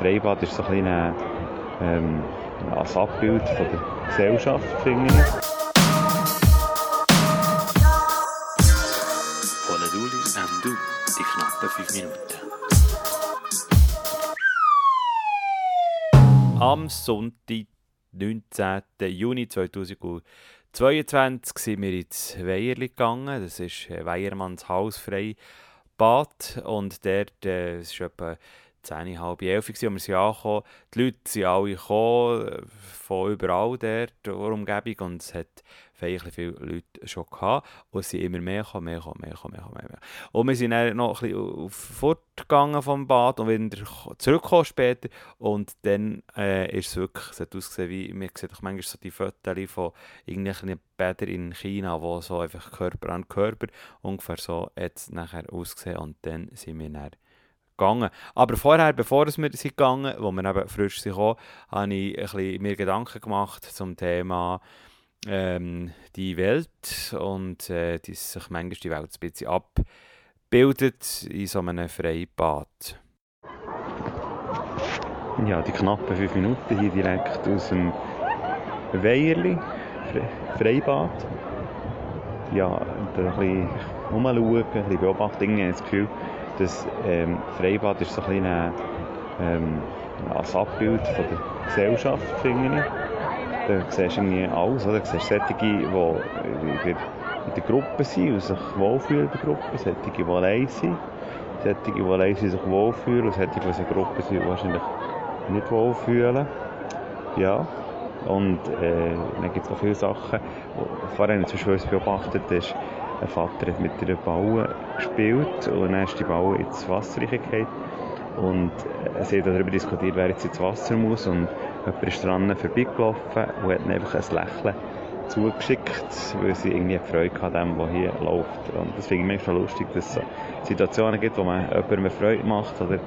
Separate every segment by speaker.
Speaker 1: Freibad ist so ein, bisschen, ähm, als Abbild von der Gesellschaft, finde ich.
Speaker 2: Von der Duli und du, die knappen 5 Minuten.
Speaker 3: Am Sonntag, 19. Juni 2022, sind wir ins Weierli gegangen. Das ist Weiermanns Hausfrei Bad. Und dort äh, es ist etwa 10, halb 11 Uhr, als wir angekommen. Die Leute sind alle gekommen, äh, von überall dort, der Umgebung. Und es hat eigentlich viele Leute schon gehabt. Und es sind immer mehr gekommen, mehr gekommen, mehr gekommen, mehr. Mehr. Und wir sind dann noch ein bisschen fortgegangen vom Bad und wieder zurückgekommen später. Und dann äh, ist es wirklich, es hat ausgesehen wie, man sieht auch manchmal so die Fotos von irgendwelchen Bädern in China, wo so einfach Körper an Körper, ungefähr so hat es nachher ausgesehen. Und dann sind wir dann gegangen. Aber vorher, bevor wir sind gegangen, wo wir eben frisch sind habe ich mir Gedanken gemacht zum Thema ähm, die Welt und äh, die sich manchmal die Welt ein bisschen abbildet in so einem Freibad.
Speaker 1: Ja, die knappen fünf Minuten hier direkt aus dem Weierli, Freibad. Ja, ein bisschen umschauen, ein bisschen beobachten. Ich das Gefühl, das ähm, Freibad ist so ein bisschen ähm, Abbild von der Gesellschaft, finde ich. Da siehst du irgendwie alles, oder? Du siehst solche, die in der, Gruppe sind und sich wohlfühlen in der Gruppe, solche, die allein sind, solche, die allein sind, sich wohlfühlen und solche, die in der Gruppe sind, wahrscheinlich nicht wohlfühlen. Ja. Und äh, dann gibt es auch viele Sachen. Vorher habe ich zum Beispiel beobachtet, dass ein Vater hat mit einer Baue gespielt und dann ist die Baue ins Wasser gefallen. Und sie haben darüber diskutiert, wer jetzt ins Wasser muss. Und jemand ist dran vorbeigelaufen und hat einfach ein Lächeln zugeschickt, weil sie irgendwie Freude an dem, was hier läuft. Und das finde ich manchmal lustig, dass es Situationen gibt, wo man jemandem Freude macht oder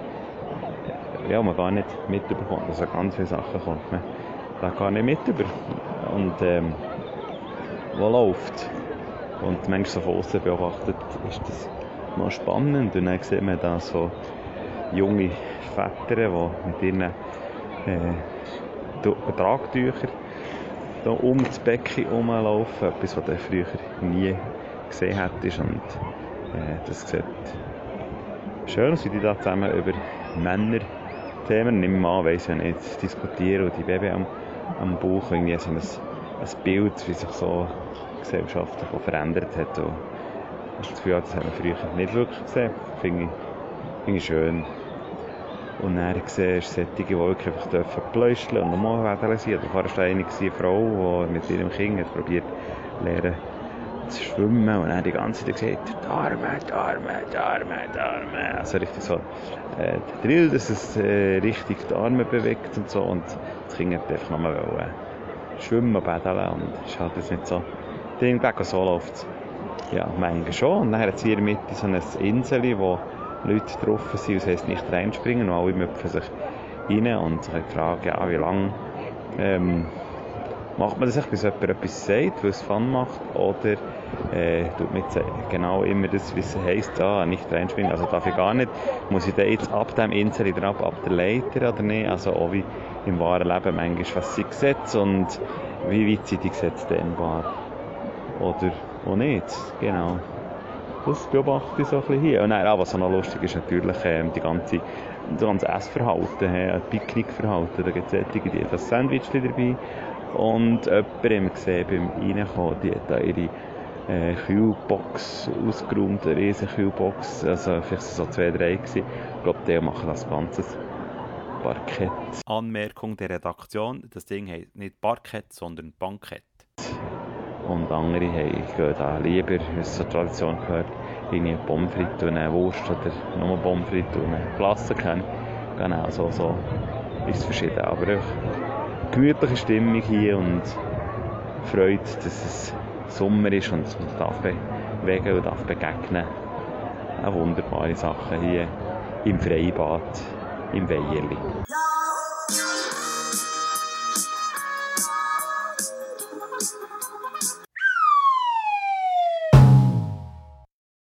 Speaker 1: ja, man gar nicht mitbekommt. Also ganz viele Sachen kommt man da gar nicht mit über. Und ähm, wo läuft? Und manchmal so von außen beobachtet, ist das mal spannend. Und dann sieht man da so junge Väter, die mit ihren äh, Tragtüchern da um das Becken herumlaufen. Etwas, was du früher nie gesehen hättest. Und äh, das sieht schön aus, wie die da zusammen über Männerthemen, nimm mal an, weiss ja nicht, diskutieren und die Baby am, am Bauch irgendwie so ein, ein Bild, wie sich so Gesellschaft verändert hat. Und ich das Gefühl, das haben wir früher nicht wirklich gesehen. Finde ich, finde ich schön. Und dann siehst du solche, die wirklich einfach dürfen pläuscheln und normal werden sein. Da war eine, Frau, die mit ihrem Kind hat probiert lernen zu schwimmen und dann die ganze Zeit gesagt, die Arme, die Arme, die Arme, die Arme. Also richtig so äh, Drill, dass es äh, richtig die Arme bewegt und so. Und das Kind hat einfach nochmal schwimmen, baden und ist halt jetzt nicht so Und so läuft Ja, manchmal schon. Und dann hat es hier in so eine Insel, wo Leute drauf sind, das heisst nicht reinspringen und alle müpfen sich rein und sich fragen, ja, wie lange ähm, macht man das, bis jemand etwas sagt, weil es Fun macht, oder äh, tut man genau immer das, wie es heisst, ah, nicht reinspringen, also darf ich gar nicht, muss ich da jetzt ab dem Insel drauf, ab der Leiter oder nicht, also auch wie im wahren Leben manchmal, was sie Gesetze und wie weit sind die Gesetze dehnbar oder auch nicht, genau. Das beobachte ich so ein bisschen hier. Und dann, was auch noch lustig ist, natürlich ähm, die ganze, das ganze Essverhalten, äh, Picknickverhalten. Da gibt es solche, die haben das Sandwich dabei und jemand gesehen beim Reinkommen, die hat da ihre äh, Kühlbox ausgeräumt, eine riesige Kühlbox, also vielleicht so zwei, drei gewesen. Ich glaube, die machen das Ganze Parkett.
Speaker 3: Anmerkung der Redaktion, das Ding heißt nicht Parkett, sondern Bankett.
Speaker 1: Und andere gehen da lieber, wie es zur Tradition gehört, eine Pommes frites und eine Wurst oder nur Pommes frites und eine Klasse kennen. Genau, so, so ist es verschieden. Aber eine gemütliche Stimmung hier und Freude, dass es Sommer ist und man darf bewegen und darf begegnen. Eine wunderbare Sache hier im Freibad, im Weierli.